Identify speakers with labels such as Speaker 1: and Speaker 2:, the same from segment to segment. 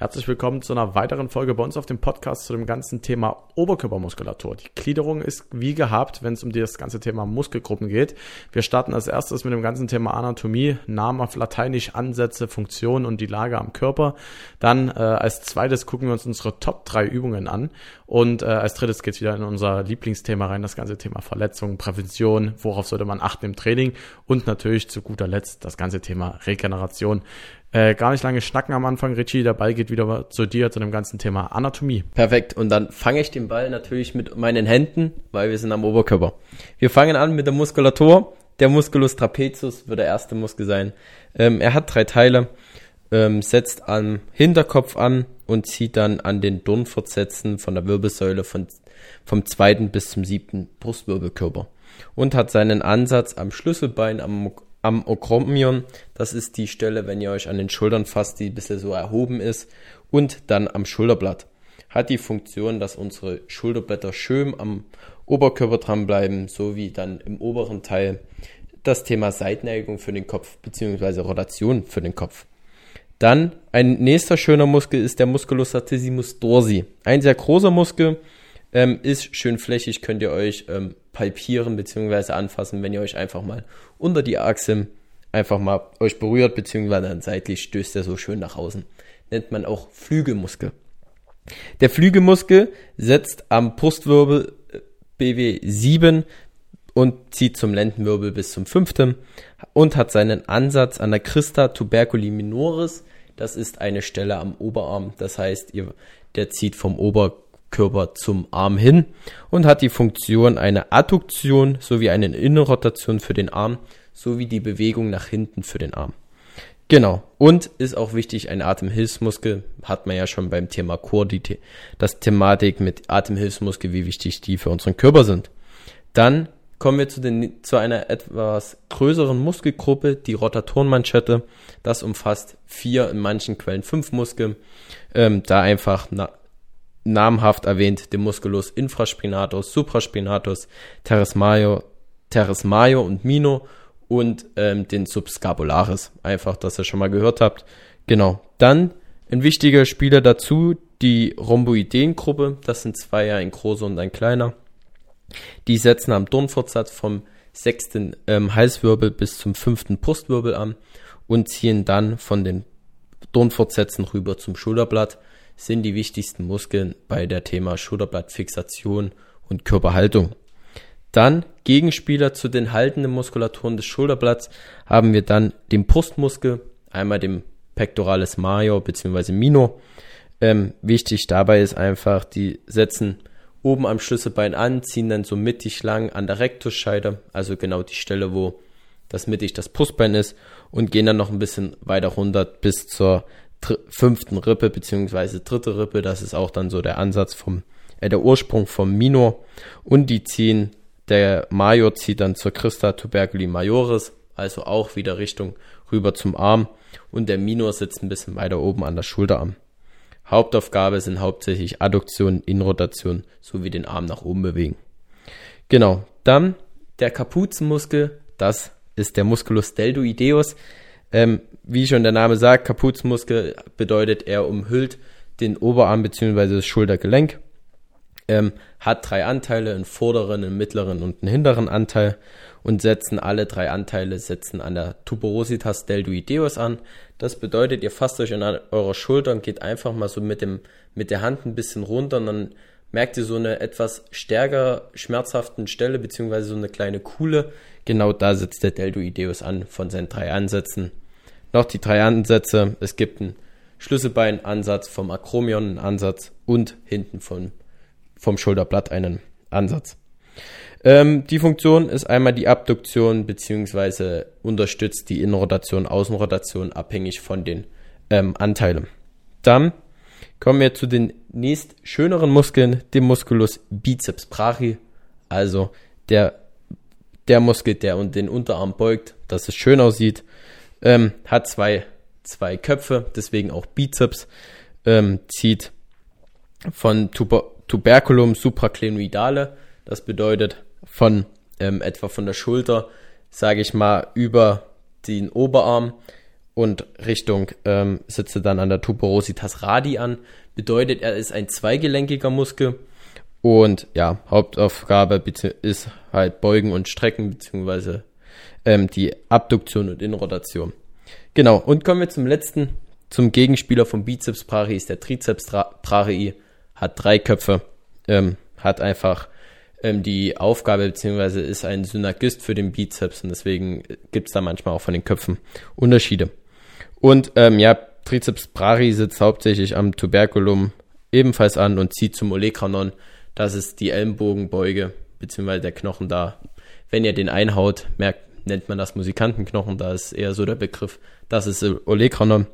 Speaker 1: Herzlich willkommen zu einer weiteren Folge bei uns auf dem Podcast zu dem ganzen Thema Oberkörpermuskulatur. Die Gliederung ist wie gehabt, wenn es um das ganze Thema Muskelgruppen geht. Wir starten als erstes mit dem ganzen Thema Anatomie, Namen auf Lateinisch, Ansätze, Funktionen und die Lage am Körper. Dann äh, als zweites gucken wir uns unsere Top 3 Übungen an. Und äh, als drittes geht es wieder in unser Lieblingsthema rein, das ganze Thema Verletzungen, Prävention, worauf sollte man achten im Training und natürlich zu guter Letzt das ganze Thema Regeneration. Äh, gar nicht lange schnacken am Anfang, Richie. Der Ball geht wieder zu dir, zu dem ganzen Thema Anatomie.
Speaker 2: Perfekt. Und dann fange ich den Ball natürlich mit meinen Händen, weil wir sind am Oberkörper. Wir fangen an mit der Muskulatur. Der Musculus trapezius wird der erste Muskel sein. Ähm, er hat drei Teile, ähm, setzt am Hinterkopf an und zieht dann an den Dornfortsätzen von der Wirbelsäule von, vom zweiten bis zum siebten Brustwirbelkörper und hat seinen Ansatz am Schlüsselbein, am am Okromion. Das ist die Stelle, wenn ihr euch an den Schultern fasst, die ein bisschen so erhoben ist. Und dann am Schulterblatt. Hat die Funktion, dass unsere Schulterblätter schön am Oberkörper dranbleiben, sowie dann im oberen Teil das Thema Seitneigung für den Kopf bzw. Rotation für den Kopf. Dann ein nächster schöner Muskel ist der Musculus latissimus dorsi. Ein sehr großer Muskel, ähm, ist schön flächig, könnt ihr euch ähm, palpieren bzw. anfassen, wenn ihr euch einfach mal unter die Achse einfach mal euch berührt, beziehungsweise dann seitlich stößt er so schön nach außen. Nennt man auch Flügelmuskel. Der Flügelmuskel setzt am Brustwirbel äh, BW7 und zieht zum Lendenwirbel bis zum fünften und hat seinen Ansatz an der Christa tuberculi minoris. Das ist eine Stelle am Oberarm. Das heißt, ihr, der zieht vom Ober Körper zum Arm hin und hat die Funktion eine Adduktion sowie eine Innenrotation für den Arm sowie die Bewegung nach hinten für den Arm. Genau. Und ist auch wichtig, ein Atemhilfsmuskel, hat man ja schon beim Thema Core, die, das Thematik mit Atemhilfsmuskel, wie wichtig die für unseren Körper sind. Dann kommen wir zu, den, zu einer etwas größeren Muskelgruppe, die Rotatorenmanschette. Das umfasst vier, in manchen Quellen fünf Muskeln. Ähm, da einfach na, namhaft erwähnt den Musculus infraspinatus, supraspinatus, teres mayo und mino und ähm, den subscapularis. Einfach, dass ihr schon mal gehört habt. Genau. Dann ein wichtiger Spieler dazu, die Rhomboideengruppe. Das sind zwei, ein großer und ein kleiner. Die setzen am Dornfortsatz vom sechsten ähm, Halswirbel bis zum fünften Brustwirbel an und ziehen dann von den Dornfortsätzen rüber zum Schulterblatt sind die wichtigsten Muskeln bei der Thema Schulterblattfixation und Körperhaltung. Dann Gegenspieler zu den haltenden Muskulaturen des Schulterblatts haben wir dann den Brustmuskel, einmal dem Pectoralis major bzw. minor. Ähm, wichtig dabei ist einfach, die setzen oben am Schlüsselbein an, ziehen dann so mittig lang an der Rektusscheide, also genau die Stelle, wo das mittig das Brustbein ist und gehen dann noch ein bisschen weiter runter bis zur fünften Rippe beziehungsweise dritte Rippe. Das ist auch dann so der Ansatz vom, äh, der Ursprung vom Minor. Und die ziehen, der Major zieht dann zur Christa tuberculi majoris, also auch wieder Richtung rüber zum Arm. Und der Minor sitzt ein bisschen weiter oben an der Schulterarm. Hauptaufgabe sind hauptsächlich Adduktion, Inrotation sowie den Arm nach oben bewegen. Genau. Dann der Kapuzenmuskel, das ist der Musculus deltoideus. Ähm, wie schon der Name sagt, Kapuzmuskel bedeutet, er umhüllt den Oberarm bzw. das Schultergelenk. Ähm, hat drei Anteile, einen vorderen, einen mittleren und einen hinteren Anteil und setzen alle drei Anteile setzen an der Tuberositas deltoideus an. Das bedeutet, ihr fasst euch an eurer Schulter und geht einfach mal so mit dem mit der Hand ein bisschen runter und dann merkt ihr so eine etwas stärker schmerzhaften Stelle beziehungsweise so eine kleine Kuhle. Genau da setzt der Deltoideus an von seinen drei Ansätzen noch die drei Ansätze. Es gibt einen Schlüsselbeinansatz vom Akromion, einen Ansatz und hinten von, vom Schulterblatt einen Ansatz. Ähm, die Funktion ist einmal die Abduktion beziehungsweise unterstützt die Innenrotation, Außenrotation abhängig von den ähm, Anteilen. Dann kommen wir zu den nächst schöneren Muskeln, dem Musculus biceps brachii, also der, der Muskel, der den Unterarm beugt, dass es schön aussieht. Ähm, hat zwei, zwei Köpfe, deswegen auch Bizeps. Ähm, zieht von Tuber Tuberculum supraclenoidale. Das bedeutet von ähm, etwa von der Schulter, sage ich mal, über den Oberarm und Richtung ähm, setze dann an der Tuberositas radi an. Bedeutet, er ist ein zweigelenkiger Muskel und ja, Hauptaufgabe ist halt Beugen und Strecken beziehungsweise ähm, die Abduktion und Inrotation. Genau, und kommen wir zum letzten, zum Gegenspieler vom Bizeps Brachii, ist der Trizeps Brachii, hat drei Köpfe, ähm, hat einfach ähm, die Aufgabe, beziehungsweise ist ein Synergist für den Bizeps und deswegen gibt es da manchmal auch von den Köpfen Unterschiede. Und ähm, ja, Trizeps Brachii sitzt hauptsächlich am Tuberculum ebenfalls an und zieht zum Olecranon. Das ist die Ellenbogenbeuge, beziehungsweise der Knochen da. Wenn ihr den einhaut, merkt, nennt man das Musikantenknochen, da ist eher so der Begriff. Das ist Olecranon.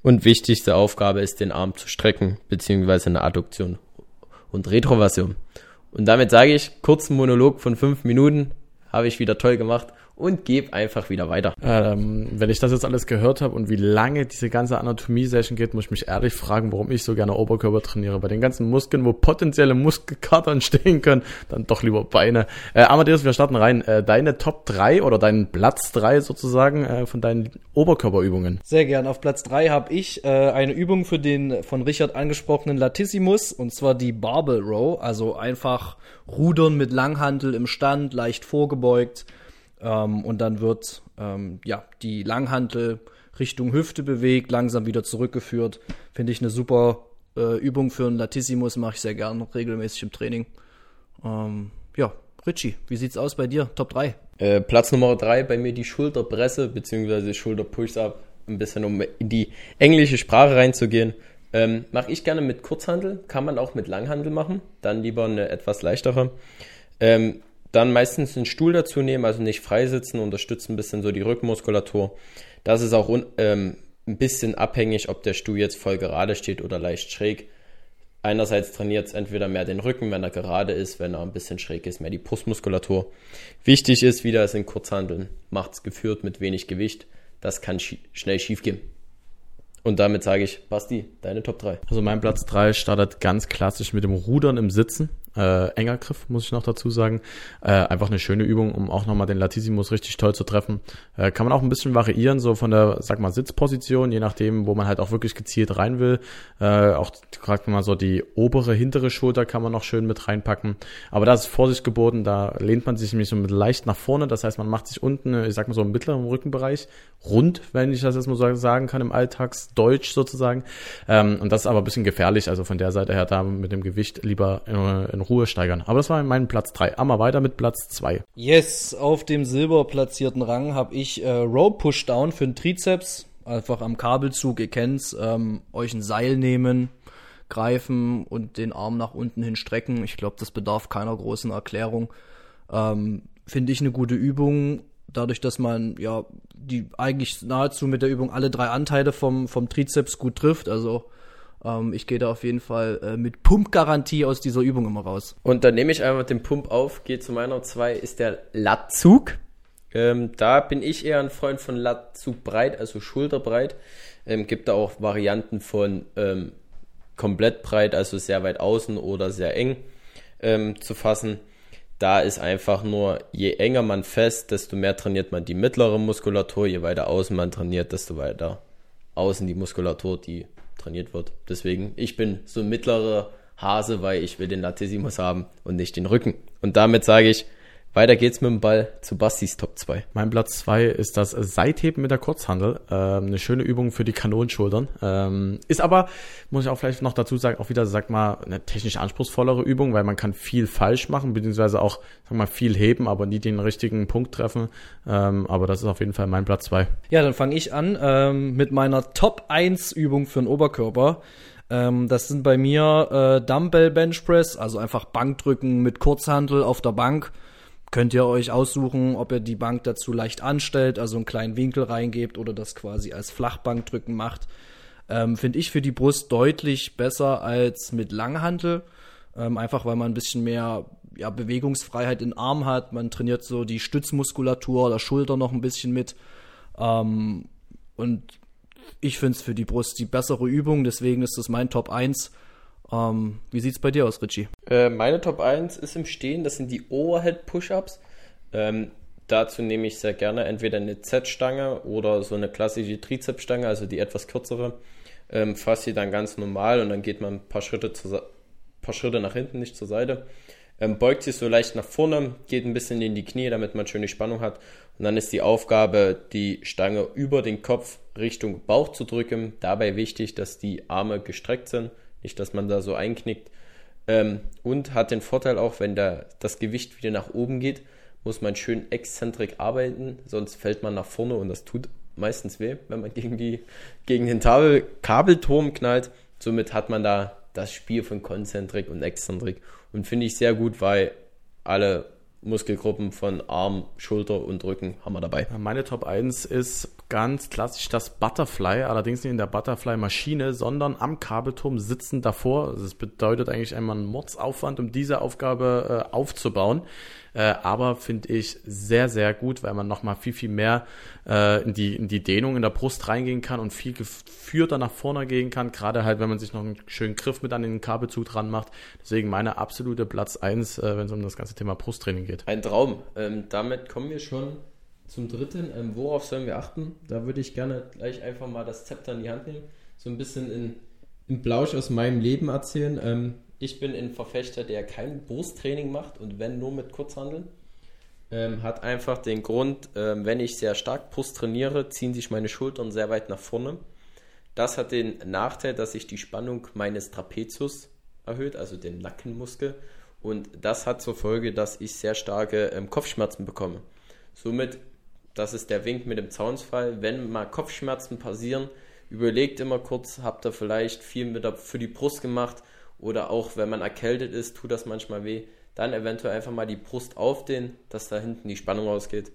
Speaker 2: Und wichtigste Aufgabe ist, den Arm zu strecken, beziehungsweise eine Adduktion und Retroversion. Und damit sage ich, kurzen Monolog von fünf Minuten, habe ich wieder toll gemacht und gebe einfach wieder weiter.
Speaker 1: Ähm, wenn ich das jetzt alles gehört habe und wie lange diese ganze Anatomie-Session geht, muss ich mich ehrlich fragen, warum ich so gerne Oberkörper trainiere. Bei den ganzen Muskeln, wo potenzielle Muskelkatern stehen können, dann doch lieber Beine. Äh, Amadeus, wir starten rein. Äh, deine Top 3 oder deinen Platz 3 sozusagen äh, von deinen Oberkörperübungen.
Speaker 3: Sehr gern. Auf Platz 3 habe ich äh, eine Übung für den von Richard angesprochenen Latissimus und zwar die Barbell Row, also einfach Rudern mit Langhantel im Stand, leicht vorgebeugt ähm, und dann wird ähm, ja, die Langhantel Richtung Hüfte bewegt, langsam wieder zurückgeführt. Finde ich eine super äh, Übung für einen Latissimus, mache ich sehr gern regelmäßig im Training. Ähm, ja, Richie, wie sieht's aus bei dir? Top 3?
Speaker 2: Äh, Platz Nummer 3 bei mir die Schulterpresse bzw. Schulter-Push-Up. Ein bisschen um in die englische Sprache reinzugehen. Ähm, mache ich gerne mit Kurzhandel, kann man auch mit Langhandel machen, dann lieber eine etwas leichtere. Ähm, dann meistens einen Stuhl dazu nehmen, also nicht freisitzen, unterstützt ein bisschen so die Rückenmuskulatur. Das ist auch ähm, ein bisschen abhängig, ob der Stuhl jetzt voll gerade steht oder leicht schräg. Einerseits trainiert es entweder mehr den Rücken, wenn er gerade ist, wenn er ein bisschen schräg ist, mehr die Brustmuskulatur. Wichtig ist, wieder es in Kurzhandeln. Macht es geführt mit wenig Gewicht. Das kann sch schnell schief gehen. Und damit sage ich, Basti, deine Top 3.
Speaker 1: Also mein Platz 3 startet ganz klassisch mit dem Rudern im Sitzen. Äh, enger Griff, muss ich noch dazu sagen. Äh, einfach eine schöne Übung, um auch nochmal den Latissimus richtig toll zu treffen. Äh, kann man auch ein bisschen variieren, so von der, sag mal, Sitzposition, je nachdem, wo man halt auch wirklich gezielt rein will. Äh, auch gerade mal so die obere, hintere Schulter kann man noch schön mit reinpacken. Aber da ist Vorsicht geboten, da lehnt man sich nämlich so mit leicht nach vorne. Das heißt, man macht sich unten, ich sag mal so im mittleren Rückenbereich rund, wenn ich das jetzt mal so sagen kann, im Alltagsdeutsch sozusagen. Ähm, und das ist aber ein bisschen gefährlich. Also von der Seite her da mit dem Gewicht lieber in, in Ruhe steigern. Aber das war mein Platz 3. Einmal weiter mit Platz 2.
Speaker 3: Yes, auf dem silber platzierten Rang habe ich äh, Rope Pushdown für den Trizeps. Einfach am Kabelzug, ihr kennt's, ähm, euch ein Seil nehmen, greifen und den Arm nach unten hin strecken. Ich glaube, das bedarf keiner großen Erklärung. Ähm, Finde ich eine gute Übung, dadurch, dass man ja die eigentlich nahezu mit der Übung alle drei Anteile vom, vom Trizeps gut trifft. Also ähm, ich gehe da auf jeden Fall äh, mit Pumpgarantie aus dieser Übung immer raus.
Speaker 2: Und dann nehme ich einfach den Pump auf, gehe zu meiner 2, ist der Latzug. Ähm, da bin ich eher ein Freund von Latzug breit, also schulterbreit. Ähm, gibt da auch Varianten von ähm, komplett breit, also sehr weit außen oder sehr eng ähm, zu fassen. Da ist einfach nur, je enger man fest, desto mehr trainiert man die mittlere Muskulatur, je weiter außen man trainiert, desto weiter außen die Muskulatur, die trainiert wird. Deswegen, ich bin so mittlerer Hase, weil ich will den Latissimus haben und nicht den Rücken. Und damit sage ich, weiter geht's mit dem Ball zu Bastis Top 2.
Speaker 1: Mein Platz 2 ist das Seitheben mit der Kurzhandel. Ähm, eine schöne Übung für die Kanonenschultern. Ähm, ist aber, muss ich auch vielleicht noch dazu sagen, auch wieder, sag mal, eine technisch anspruchsvollere Übung, weil man kann viel falsch machen, beziehungsweise auch, sag mal, viel heben, aber nie den richtigen Punkt treffen. Ähm, aber das ist auf jeden Fall mein Platz 2.
Speaker 3: Ja, dann fange ich an ähm, mit meiner Top 1 Übung für den Oberkörper. Ähm, das sind bei mir äh, Dumbbell Bench Press, also einfach Bankdrücken mit Kurzhandel auf der Bank könnt ihr euch aussuchen, ob ihr die Bank dazu leicht anstellt, also einen kleinen Winkel reingebt oder das quasi als Flachbankdrücken macht. Ähm, Finde ich für die Brust deutlich besser als mit Langhantel. Ähm, einfach weil man ein bisschen mehr ja, Bewegungsfreiheit in Arm hat. Man trainiert so die Stützmuskulatur oder Schulter noch ein bisschen mit. Ähm, und ich finde es für die Brust die bessere Übung, deswegen ist das mein Top 1. Ähm, wie sieht's bei dir aus, Richie?
Speaker 2: Äh, meine Top 1 ist im Stehen, das sind die Overhead Push-Ups. Ähm, dazu nehme ich sehr gerne entweder eine Z-Stange oder so eine klassische Trizepsstange, also die etwas kürzere. Ähm, fasse sie dann ganz normal und dann geht man ein paar Schritte, zu, paar Schritte nach hinten, nicht zur Seite. Ähm, beugt sich so leicht nach vorne, geht ein bisschen in die Knie, damit man schöne Spannung hat. Und dann ist die Aufgabe, die Stange über den Kopf Richtung Bauch zu drücken. Dabei wichtig, dass die Arme gestreckt sind, nicht, dass man da so einknickt. Ähm, und hat den Vorteil auch, wenn der, das Gewicht wieder nach oben geht, muss man schön exzentrik arbeiten, sonst fällt man nach vorne und das tut meistens weh, wenn man gegen, die, gegen den Tabel, Kabelturm knallt. Somit hat man da das Spiel von Konzentrik und Exzentrik und finde ich sehr gut, weil alle Muskelgruppen von Arm, Schulter und Rücken haben wir dabei.
Speaker 1: Meine Top 1 ist ganz klassisch das Butterfly, allerdings nicht in der Butterfly-Maschine, sondern am Kabelturm sitzen davor. Das bedeutet eigentlich einmal einen Mordsaufwand, um diese Aufgabe äh, aufzubauen. Äh, aber finde ich sehr, sehr gut, weil man nochmal viel, viel mehr äh, in, die, in die Dehnung in der Brust reingehen kann und viel geführter nach vorne gehen kann. Gerade halt, wenn man sich noch einen schönen Griff mit an den Kabelzug dran macht. Deswegen meine absolute Platz 1, äh, wenn es um das ganze Thema Brusttraining geht.
Speaker 2: Ein Traum. Ähm, damit kommen wir schon zum dritten. Ähm, worauf sollen wir achten? Da würde ich gerne gleich einfach mal das Zepter in die Hand nehmen. So ein bisschen in, in Blausch aus meinem Leben erzählen. Ähm, ich bin ein Verfechter, der kein Brusttraining macht und wenn nur mit Kurzhandeln. Ähm, hat einfach den Grund, ähm, wenn ich sehr stark Brust trainiere, ziehen sich meine Schultern sehr weit nach vorne. Das hat den Nachteil, dass sich die Spannung meines Trapezius erhöht, also den Nackenmuskel. Und das hat zur Folge, dass ich sehr starke ähm, Kopfschmerzen bekomme. Somit, das ist der Wink mit dem Zaunsfall, wenn mal Kopfschmerzen passieren, überlegt immer kurz, habt ihr vielleicht viel mit der, für die Brust gemacht oder auch wenn man erkältet ist, tut das manchmal weh, dann eventuell einfach mal die Brust aufdehnen, dass da hinten die Spannung rausgeht.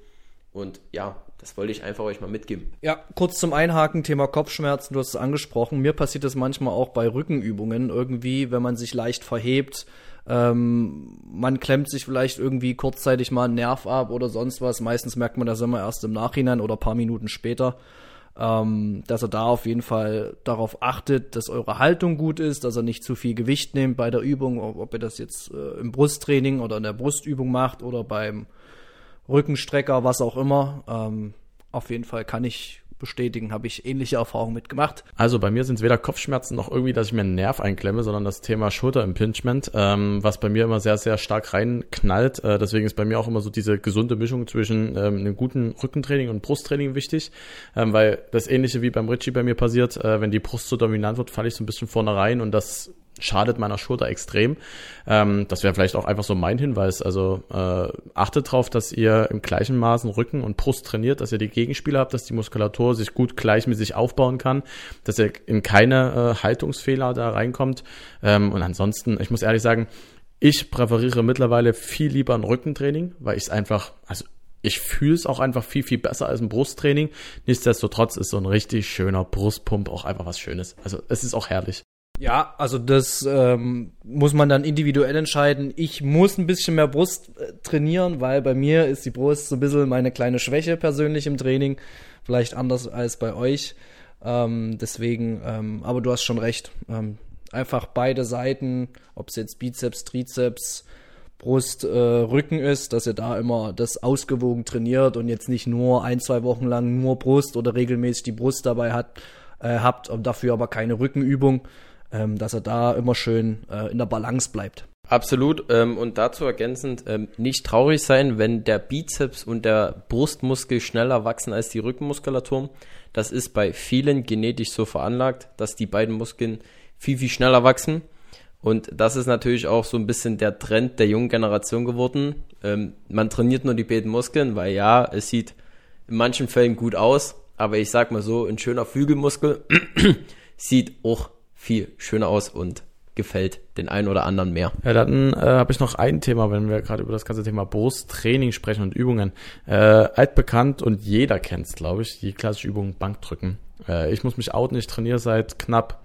Speaker 2: Und ja, das wollte ich einfach euch mal mitgeben.
Speaker 3: Ja, kurz zum Einhaken, Thema Kopfschmerzen, du hast es angesprochen. Mir passiert das manchmal auch bei Rückenübungen irgendwie, wenn man sich leicht verhebt. Ähm, man klemmt sich vielleicht irgendwie kurzzeitig mal einen Nerv ab oder sonst was. Meistens merkt man das immer erst im Nachhinein oder paar Minuten später ähm, dass er da auf jeden Fall darauf achtet, dass eure Haltung gut ist, dass er nicht zu viel Gewicht nimmt bei der Übung, ob ihr das jetzt äh, im Brusttraining oder in der Brustübung macht oder beim Rückenstrecker, was auch immer. Ähm, auf jeden Fall kann ich bestätigen, habe ich ähnliche Erfahrungen mitgemacht.
Speaker 1: Also bei mir sind es weder Kopfschmerzen noch irgendwie, dass ich mir einen Nerv einklemme, sondern das Thema Schulterimpingement, ähm, was bei mir immer sehr, sehr stark reinknallt. Äh, deswegen ist bei mir auch immer so diese gesunde Mischung zwischen ähm, einem guten Rückentraining und Brusttraining wichtig, ähm, weil das ähnliche wie beim Richie bei mir passiert, äh, wenn die Brust so dominant wird, falle ich so ein bisschen vorne rein und das schadet meiner Schulter extrem. Ähm, das wäre vielleicht auch einfach so mein Hinweis. Also äh, achtet darauf, dass ihr im gleichen Maßen Rücken und Brust trainiert, dass ihr die Gegenspieler habt, dass die Muskulatur sich gut gleichmäßig aufbauen kann, dass ihr in keine äh, Haltungsfehler da reinkommt. Ähm, und ansonsten, ich muss ehrlich sagen, ich präferiere mittlerweile viel lieber ein Rückentraining, weil ich es einfach, also ich fühle es auch einfach viel, viel besser als ein Brusttraining. Nichtsdestotrotz ist so ein richtig schöner Brustpump auch einfach was Schönes. Also es ist auch herrlich.
Speaker 3: Ja, also das ähm, muss man dann individuell entscheiden. Ich muss ein bisschen mehr Brust äh, trainieren, weil bei mir ist die Brust so ein bisschen meine kleine Schwäche persönlich im Training. Vielleicht anders als bei euch. Ähm, deswegen, ähm, aber du hast schon recht. Ähm, einfach beide Seiten, ob es jetzt Bizeps, Trizeps, Brust, äh, Rücken ist, dass ihr da immer das ausgewogen trainiert und jetzt nicht nur ein, zwei Wochen lang nur Brust oder regelmäßig die Brust dabei hat, äh, habt und dafür aber keine Rückenübung ähm, dass er da immer schön äh, in der Balance bleibt.
Speaker 2: Absolut. Ähm, und dazu ergänzend, ähm, nicht traurig sein, wenn der Bizeps und der Brustmuskel schneller wachsen als die Rückenmuskulatur. Das ist bei vielen genetisch so veranlagt, dass die beiden Muskeln viel, viel schneller wachsen. Und das ist natürlich auch so ein bisschen der Trend der jungen Generation geworden. Ähm, man trainiert nur die beiden Muskeln, weil ja, es sieht in manchen Fällen gut aus, aber ich sag mal so, ein schöner Flügelmuskel sieht auch viel schöner aus und gefällt den einen oder anderen mehr.
Speaker 1: Ja, dann äh, habe ich noch ein Thema, wenn wir gerade über das ganze Thema Brusttraining sprechen und Übungen. Äh, altbekannt und jeder kennt es, glaube ich, die klassische Übung Bankdrücken. Äh, ich muss mich outen, ich trainiere seit knapp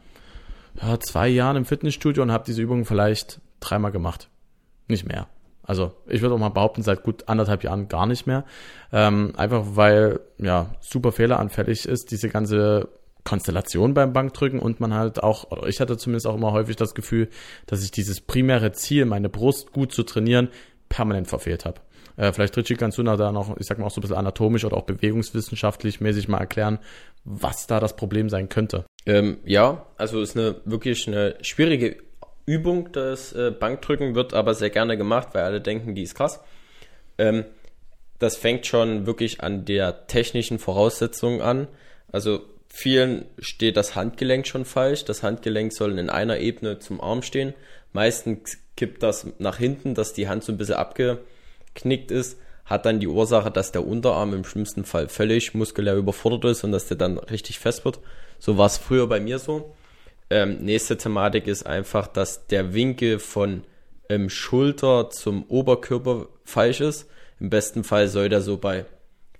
Speaker 1: ja, zwei Jahren im Fitnessstudio und habe diese Übung vielleicht dreimal gemacht. Nicht mehr. Also ich würde auch mal behaupten, seit gut anderthalb Jahren gar nicht mehr. Ähm, einfach weil ja super fehleranfällig ist, diese ganze Konstellation beim Bankdrücken und man halt auch, oder ich hatte zumindest auch immer häufig das Gefühl, dass ich dieses primäre Ziel, meine Brust gut zu trainieren, permanent verfehlt habe. Äh, vielleicht Richie, kannst du da noch, ich sag mal auch so ein bisschen anatomisch oder auch bewegungswissenschaftlich mäßig mal erklären, was da das Problem sein könnte.
Speaker 2: Ähm, ja, also ist eine wirklich eine schwierige Übung, das äh, Bankdrücken wird aber sehr gerne gemacht, weil alle denken, die ist krass. Ähm, das fängt schon wirklich an der technischen Voraussetzung an. Also vielen steht das Handgelenk schon falsch. Das Handgelenk soll in einer Ebene zum Arm stehen. Meistens kippt das nach hinten, dass die Hand so ein bisschen abgeknickt ist. Hat dann die Ursache, dass der Unterarm im schlimmsten Fall völlig muskulär überfordert ist und dass der dann richtig fest wird. So war es früher bei mir so. Ähm, nächste Thematik ist einfach, dass der Winkel von ähm, Schulter zum Oberkörper falsch ist. Im besten Fall soll der so bei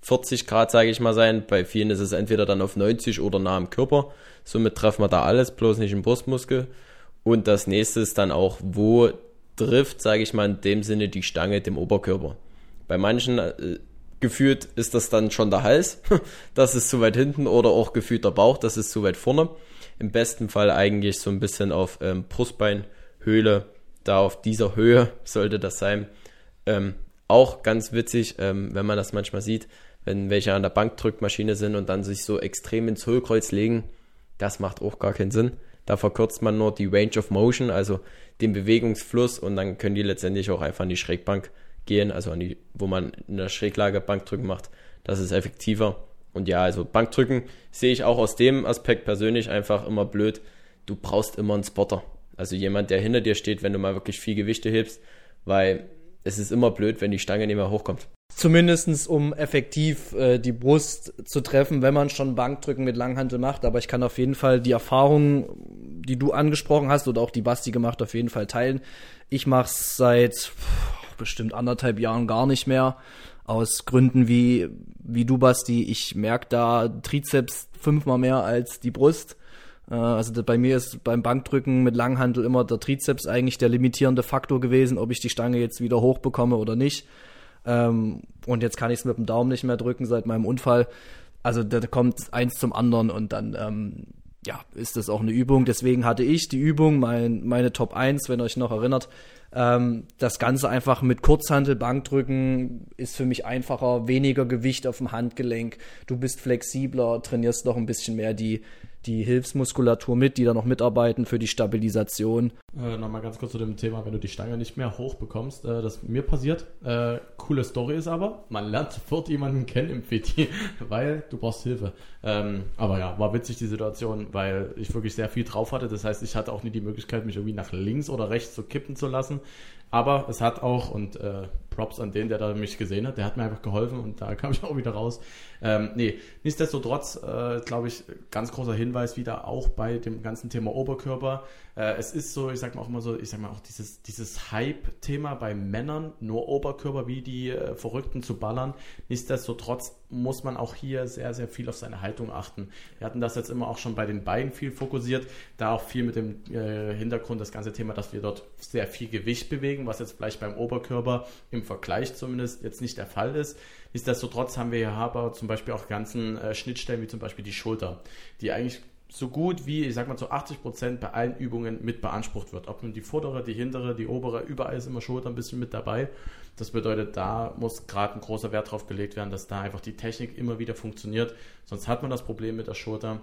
Speaker 2: 40 Grad, sage ich mal, sein. Bei vielen ist es entweder dann auf 90 oder nah am Körper. Somit treffen wir da alles, bloß nicht im Brustmuskel. Und das nächste ist dann auch, wo trifft, sage ich mal, in dem Sinne die Stange dem Oberkörper. Bei manchen äh, gefühlt ist das dann schon der Hals, das ist zu weit hinten, oder auch gefühlt der Bauch, das ist zu weit vorne. Im besten Fall eigentlich so ein bisschen auf ähm, Brustbeinhöhle, da auf dieser Höhe sollte das sein. Ähm, auch ganz witzig, ähm, wenn man das manchmal sieht, wenn welche an der Bankdrückmaschine sind und dann sich so extrem ins Hohlkreuz legen, das macht auch gar keinen Sinn. Da verkürzt man nur die Range of Motion, also den Bewegungsfluss und dann können die letztendlich auch einfach an die Schrägbank gehen, also an die, wo man in der Schräglage Bankdrücken macht. Das ist effektiver. Und ja, also Bankdrücken sehe ich auch aus dem Aspekt persönlich einfach immer blöd. Du brauchst immer einen Spotter. Also jemand, der hinter dir steht, wenn du mal wirklich viel Gewichte hebst, weil es ist immer blöd, wenn die Stange nicht mehr hochkommt.
Speaker 3: Zumindestens um effektiv äh, die Brust zu treffen, wenn man schon Bankdrücken mit Langhantel macht. Aber ich kann auf jeden Fall die Erfahrung, die du angesprochen hast oder auch die Basti gemacht, auf jeden Fall teilen. Ich mache es seit pff, bestimmt anderthalb Jahren gar nicht mehr. Aus Gründen wie, wie du, Basti. Ich merke da Trizeps fünfmal mehr als die Brust. Äh, also bei mir ist beim Bankdrücken mit Langhantel immer der Trizeps eigentlich der limitierende Faktor gewesen, ob ich die Stange jetzt wieder hochbekomme oder nicht. Ähm, und jetzt kann ich es mit dem Daumen nicht mehr drücken seit meinem Unfall. Also da kommt eins zum anderen und dann ähm, ja, ist das auch eine Übung. Deswegen hatte ich die Übung, mein, meine Top 1, wenn ihr euch noch erinnert, ähm, das Ganze einfach mit Kurzhantel, Bankdrücken ist für mich einfacher, weniger Gewicht auf dem Handgelenk. Du bist flexibler, trainierst noch ein bisschen mehr die, die Hilfsmuskulatur mit, die da noch mitarbeiten für die Stabilisation.
Speaker 1: Äh, Nochmal ganz kurz zu dem Thema, wenn du die Stange nicht mehr hoch bekommst, äh, das mir passiert. Äh, coole Story ist aber, man lernt sofort jemanden kennen im PT, weil du brauchst Hilfe. Ähm, aber ja, war witzig die Situation, weil ich wirklich sehr viel drauf hatte. Das heißt, ich hatte auch nie die Möglichkeit, mich irgendwie nach links oder rechts so kippen zu lassen. Aber es hat auch, und äh, Props an den, der da mich gesehen hat, der hat mir einfach geholfen und da kam ich auch wieder raus. Ähm, nee, nichtsdestotrotz, äh, glaube ich, ganz großer Hinweis wieder auch bei dem ganzen Thema Oberkörper. Äh, es ist so, ich sag mal auch immer so, ich sag mal auch dieses, dieses Hype-Thema bei Männern, nur Oberkörper wie die äh, Verrückten zu ballern. Nichtsdestotrotz muss man auch hier sehr, sehr viel auf seine Haltung achten. Wir hatten das jetzt immer auch schon bei den Beinen viel fokussiert, da auch viel mit dem äh, Hintergrund das ganze Thema, dass wir dort sehr viel Gewicht bewegen, was jetzt vielleicht beim Oberkörper im Vergleich zumindest jetzt nicht der Fall ist. Nichtsdestotrotz haben wir hier aber zum Beispiel auch ganzen äh, Schnittstellen, wie zum Beispiel die Schulter, die eigentlich so gut wie, ich sag mal, zu 80 Prozent bei allen Übungen mit beansprucht wird. Ob nun die vordere, die hintere, die obere, überall ist immer Schulter ein bisschen mit dabei. Das bedeutet, da muss gerade ein großer Wert drauf gelegt werden, dass da einfach die Technik immer wieder funktioniert. Sonst hat man das Problem mit der Schulter,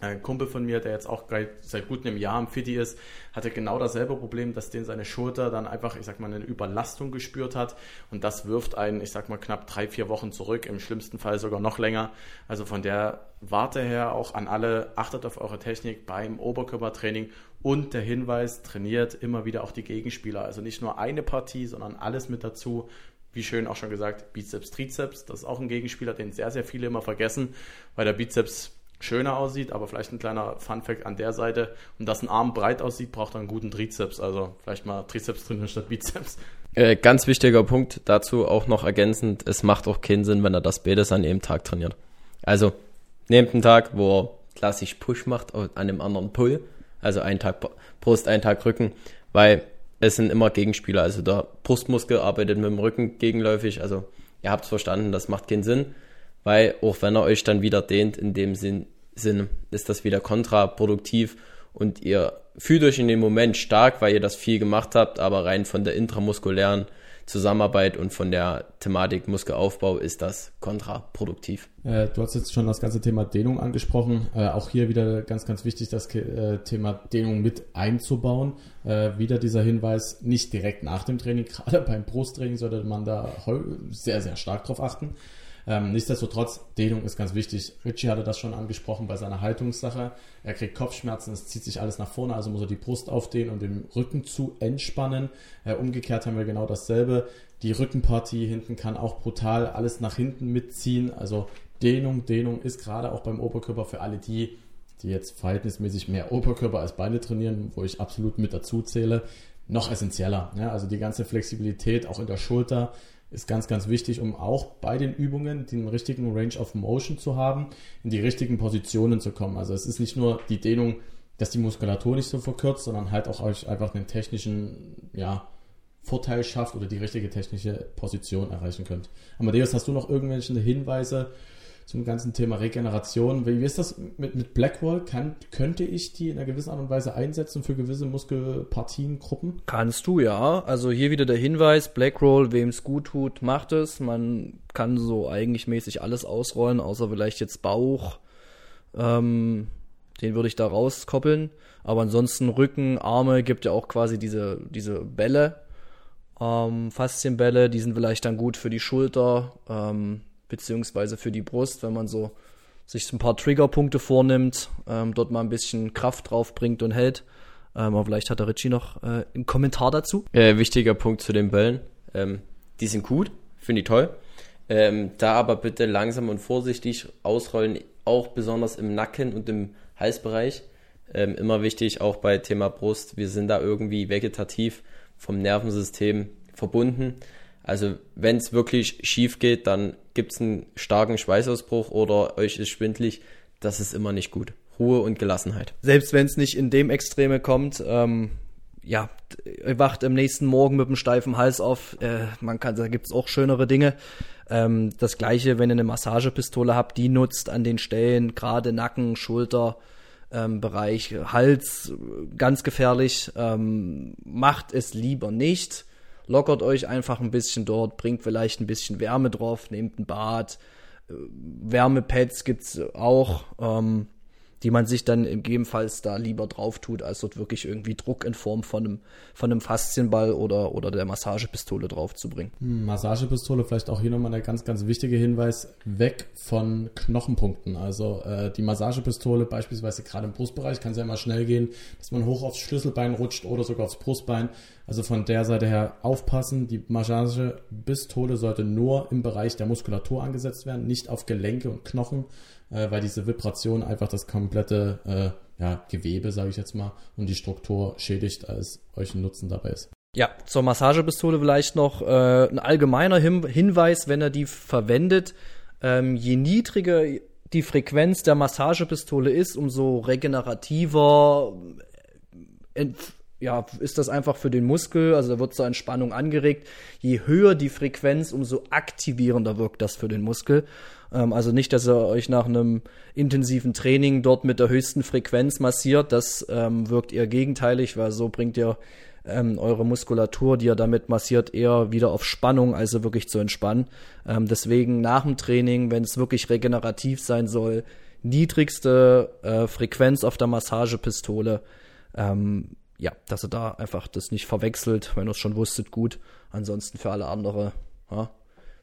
Speaker 1: ein Kumpel von mir, der jetzt auch seit gut einem Jahr im Fitti ist, hatte genau dasselbe Problem, dass den seine Schulter dann einfach, ich sag mal, eine Überlastung gespürt hat. Und das wirft einen, ich sag mal, knapp drei, vier Wochen zurück, im schlimmsten Fall sogar noch länger. Also von der Warte her auch an alle, achtet auf eure Technik beim Oberkörpertraining und der Hinweis, trainiert immer wieder auch die Gegenspieler. Also nicht nur eine Partie, sondern alles mit dazu wie schön auch schon gesagt, Bizeps, Trizeps, das ist auch ein Gegenspieler, den sehr, sehr viele immer vergessen, weil der Bizeps schöner aussieht, aber vielleicht ein kleiner Fun-Fact an der Seite. Und dass ein Arm breit aussieht, braucht er einen guten Trizeps. Also vielleicht mal Trizeps trainieren statt Bizeps.
Speaker 2: Äh, ganz wichtiger Punkt dazu auch noch ergänzend, es macht auch keinen Sinn, wenn er das beides an jedem Tag trainiert. Also nehmt einen Tag, wo er klassisch Push macht, an dem anderen Pull. Also einen Tag Brust, einen Tag Rücken, weil es sind immer Gegenspieler. Also der Brustmuskel arbeitet mit dem Rücken gegenläufig. Also ihr habt es verstanden, das macht keinen Sinn weil auch wenn er euch dann wieder dehnt, in dem Sinn, Sinn ist das wieder kontraproduktiv und ihr fühlt euch in dem Moment stark, weil ihr das viel gemacht habt, aber rein von der intramuskulären Zusammenarbeit und von der Thematik Muskelaufbau ist das kontraproduktiv.
Speaker 1: Äh, du hast jetzt schon das ganze Thema Dehnung angesprochen. Äh, auch hier wieder ganz, ganz wichtig, das äh, Thema Dehnung mit einzubauen. Äh, wieder dieser Hinweis, nicht direkt nach dem Training, gerade beim Brusttraining sollte man da sehr, sehr stark drauf achten. Ähm, nichtsdestotrotz, Dehnung ist ganz wichtig. Richie hatte das schon angesprochen bei seiner Haltungssache. Er kriegt Kopfschmerzen, es zieht sich alles nach vorne, also muss er die Brust aufdehnen und den Rücken zu entspannen. Äh, umgekehrt haben wir genau dasselbe. Die Rückenpartie hinten kann auch brutal alles nach hinten mitziehen. Also Dehnung, Dehnung ist gerade auch beim Oberkörper für alle die, die jetzt verhältnismäßig mehr Oberkörper als Beine trainieren, wo ich absolut mit dazu zähle, noch essentieller. Ja, also die ganze Flexibilität auch in der Schulter, ist ganz, ganz wichtig, um auch bei den Übungen den richtigen Range of Motion zu haben, in die richtigen Positionen zu kommen. Also es ist nicht nur die Dehnung, dass die Muskulatur nicht so verkürzt, sondern halt auch euch einfach einen technischen, ja, Vorteil schafft oder die richtige technische Position erreichen könnt. Amadeus, hast du noch irgendwelche Hinweise, zum ganzen Thema Regeneration. Wie ist das mit, mit Blackwall? Kann, könnte ich die in einer gewissen Art und Weise einsetzen für gewisse Muskelpartien, Gruppen?
Speaker 3: Kannst du, ja. Also hier wieder der Hinweis, Blackroll, wem es gut tut, macht es. Man kann so eigentlich mäßig alles ausrollen, außer vielleicht jetzt Bauch. Ähm, den würde ich da rauskoppeln. Aber ansonsten Rücken, Arme gibt ja auch quasi diese, diese Bälle, ähm, Faszienbälle, die sind vielleicht dann gut für die Schulter. Ähm, beziehungsweise für die Brust, wenn man so sich ein paar Triggerpunkte vornimmt, ähm, dort mal ein bisschen Kraft drauf bringt und hält. Ähm, aber vielleicht hat der Richie noch äh, einen Kommentar dazu.
Speaker 2: Äh, wichtiger Punkt zu den Bällen. Ähm, die sind gut, finde ich toll. Ähm, da aber bitte langsam und vorsichtig ausrollen, auch besonders im Nacken und im Halsbereich. Ähm, immer wichtig, auch bei Thema Brust. Wir sind da irgendwie vegetativ vom Nervensystem verbunden. Also wenn es wirklich schief geht, dann gibt es einen starken Schweißausbruch oder euch ist schwindlig. Das ist immer nicht gut. Ruhe und Gelassenheit.
Speaker 3: Selbst wenn es nicht in dem Extreme kommt, ähm, ja, ihr wacht am nächsten Morgen mit einem steifen Hals auf. Äh, man kann, da gibt's auch schönere Dinge. Ähm, das gleiche, wenn ihr eine Massagepistole habt, die nutzt an den Stellen, gerade Nacken, Schulter, ähm, Bereich, Hals, ganz gefährlich. Ähm, macht es lieber nicht lockert euch einfach ein bisschen dort, bringt vielleicht ein bisschen Wärme drauf, nehmt ein Bad. Äh, Wärmepads gibt's auch. Ähm, die man sich dann gegebenenfalls da lieber drauf tut, als dort wirklich irgendwie Druck in Form von einem, von einem Faszienball oder, oder der Massagepistole drauf zu bringen.
Speaker 1: Hm, Massagepistole, vielleicht auch hier nochmal der ganz, ganz wichtige Hinweis, weg von Knochenpunkten. Also äh, die Massagepistole beispielsweise gerade im Brustbereich kann es ja immer schnell gehen, dass man hoch aufs Schlüsselbein rutscht oder sogar aufs Brustbein. Also von der Seite her aufpassen, die Massagepistole sollte nur im Bereich der Muskulatur angesetzt werden, nicht auf Gelenke und Knochen äh, weil diese Vibration einfach das komplette äh, ja, Gewebe, sage ich jetzt mal, und die Struktur schädigt, als euch ein Nutzen dabei ist.
Speaker 3: Ja, zur Massagepistole vielleicht noch äh, ein allgemeiner Hin Hinweis, wenn er die verwendet. Ähm, je niedriger die Frequenz der Massagepistole ist, umso regenerativer äh, ja, ist das einfach für den Muskel, also da wird zur Entspannung angeregt. Je höher die Frequenz, umso aktivierender wirkt das für den Muskel. Ähm, also nicht, dass ihr euch nach einem intensiven Training dort mit der höchsten Frequenz massiert. Das ähm, wirkt eher gegenteilig, weil so bringt ihr ähm, eure Muskulatur, die ihr damit massiert, eher wieder auf Spannung, also wirklich zu entspannen. Ähm, deswegen nach dem Training, wenn es wirklich regenerativ sein soll, niedrigste äh, Frequenz auf der Massagepistole. Ähm, ja, dass ihr da einfach das nicht verwechselt, wenn ihr es schon wusstet, gut. Ansonsten für alle andere, ja,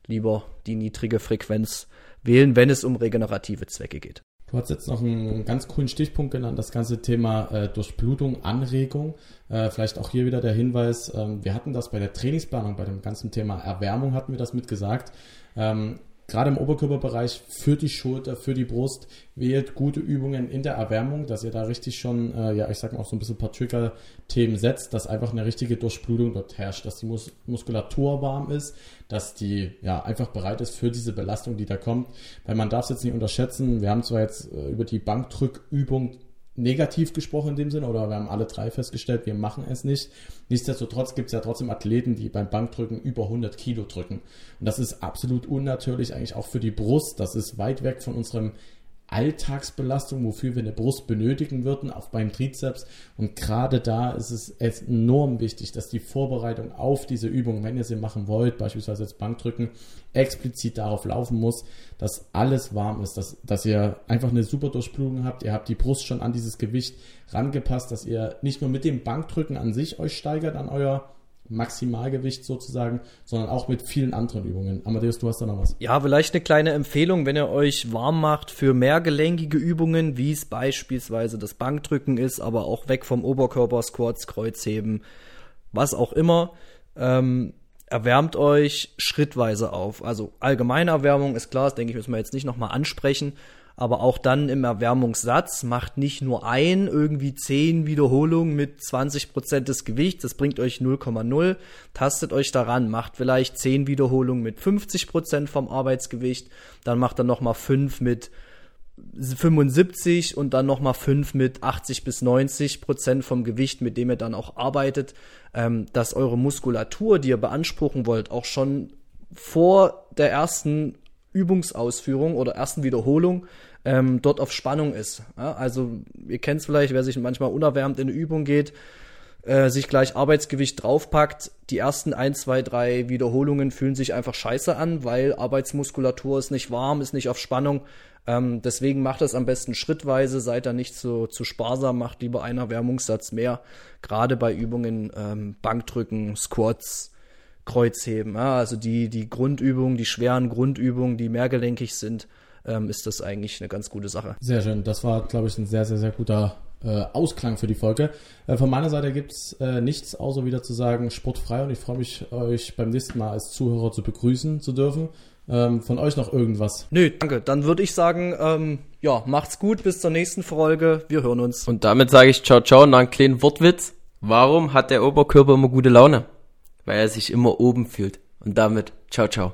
Speaker 3: lieber die niedrige Frequenz wählen, wenn es um regenerative Zwecke geht.
Speaker 1: Du hast jetzt noch einen ganz coolen Stichpunkt genannt, das ganze Thema äh, Durchblutung, Anregung. Äh, vielleicht auch hier wieder der Hinweis, ähm, wir hatten das bei der Trainingsplanung, bei dem ganzen Thema Erwärmung hatten wir das mitgesagt. Ähm, gerade im Oberkörperbereich für die Schulter, für die Brust, wählt gute Übungen in der Erwärmung, dass ihr da richtig schon, äh, ja, ich sag mal auch so ein bisschen paar Trigger-Themen setzt, dass einfach eine richtige Durchblutung dort herrscht, dass die Mus Muskulatur warm ist, dass die, ja, einfach bereit ist für diese Belastung, die da kommt. Weil man darf es jetzt nicht unterschätzen, wir haben zwar jetzt äh, über die Bankdrückübung negativ gesprochen in dem Sinne, oder wir haben alle drei festgestellt, wir machen es nicht. Nichtsdestotrotz gibt es ja trotzdem Athleten, die beim Bankdrücken über 100 Kilo drücken. Und das ist absolut unnatürlich, eigentlich auch für die Brust. Das ist weit weg von unserem Alltagsbelastung, wofür wir eine Brust benötigen würden, auf beim Trizeps. Und gerade da ist es enorm wichtig, dass die Vorbereitung auf diese Übung, wenn ihr sie machen wollt, beispielsweise jetzt Bankdrücken, explizit darauf laufen muss, dass alles warm ist, dass, dass ihr einfach eine super Durchblutung habt. Ihr habt die Brust schon an dieses Gewicht rangepasst, dass ihr nicht nur mit dem Bankdrücken an sich euch steigert, an euer Maximalgewicht sozusagen, sondern auch mit vielen anderen Übungen. Amadeus, du hast da noch was.
Speaker 3: Ja, vielleicht eine kleine Empfehlung, wenn ihr euch warm macht für mehrgelenkige Übungen, wie es beispielsweise das Bankdrücken ist, aber auch weg vom Oberkörper, Squats, Kreuzheben, was auch immer. Ähm, erwärmt euch schrittweise auf. Also allgemeine Erwärmung ist klar, das denke ich, müssen wir jetzt nicht nochmal ansprechen aber auch dann im Erwärmungssatz macht nicht nur ein irgendwie zehn Wiederholungen mit 20 Prozent des Gewichts, das bringt euch 0,0, tastet euch daran, macht vielleicht zehn Wiederholungen mit 50 Prozent vom Arbeitsgewicht, dann macht er nochmal fünf mit 75 und dann nochmal fünf mit 80 bis 90 Prozent vom Gewicht, mit dem ihr dann auch arbeitet, ähm, dass eure Muskulatur, die ihr beanspruchen wollt, auch schon vor der ersten Übungsausführung oder ersten Wiederholung ähm, dort auf Spannung ist. Ja, also ihr kennt es vielleicht, wer sich manchmal unerwärmt in eine Übung geht, äh, sich gleich Arbeitsgewicht draufpackt. Die ersten ein, zwei, drei Wiederholungen fühlen sich einfach scheiße an, weil Arbeitsmuskulatur ist nicht warm, ist nicht auf Spannung. Ähm, deswegen macht das am besten schrittweise, seid da nicht so zu sparsam, macht lieber einen Erwärmungssatz mehr. Gerade bei Übungen ähm, Bankdrücken, Squats, Kreuzheben. Ja, also die, die Grundübungen, die schweren Grundübungen, die mehrgelenkig sind, ähm, ist das eigentlich eine ganz gute Sache.
Speaker 1: Sehr schön. Das war, glaube ich, ein sehr, sehr, sehr guter äh, Ausklang für die Folge. Äh, von meiner Seite gibt es äh, nichts, außer wieder zu sagen, sportfrei und ich freue mich, euch beim nächsten Mal als Zuhörer zu begrüßen zu dürfen. Ähm, von euch noch irgendwas?
Speaker 3: Nö, danke. Dann würde ich sagen, ähm, ja, macht's gut, bis zur nächsten Folge. Wir hören uns.
Speaker 2: Und damit sage ich ciao, ciao und einen kleinen Wortwitz. Warum hat der Oberkörper immer gute Laune? Weil er sich immer oben fühlt. Und damit ciao, ciao.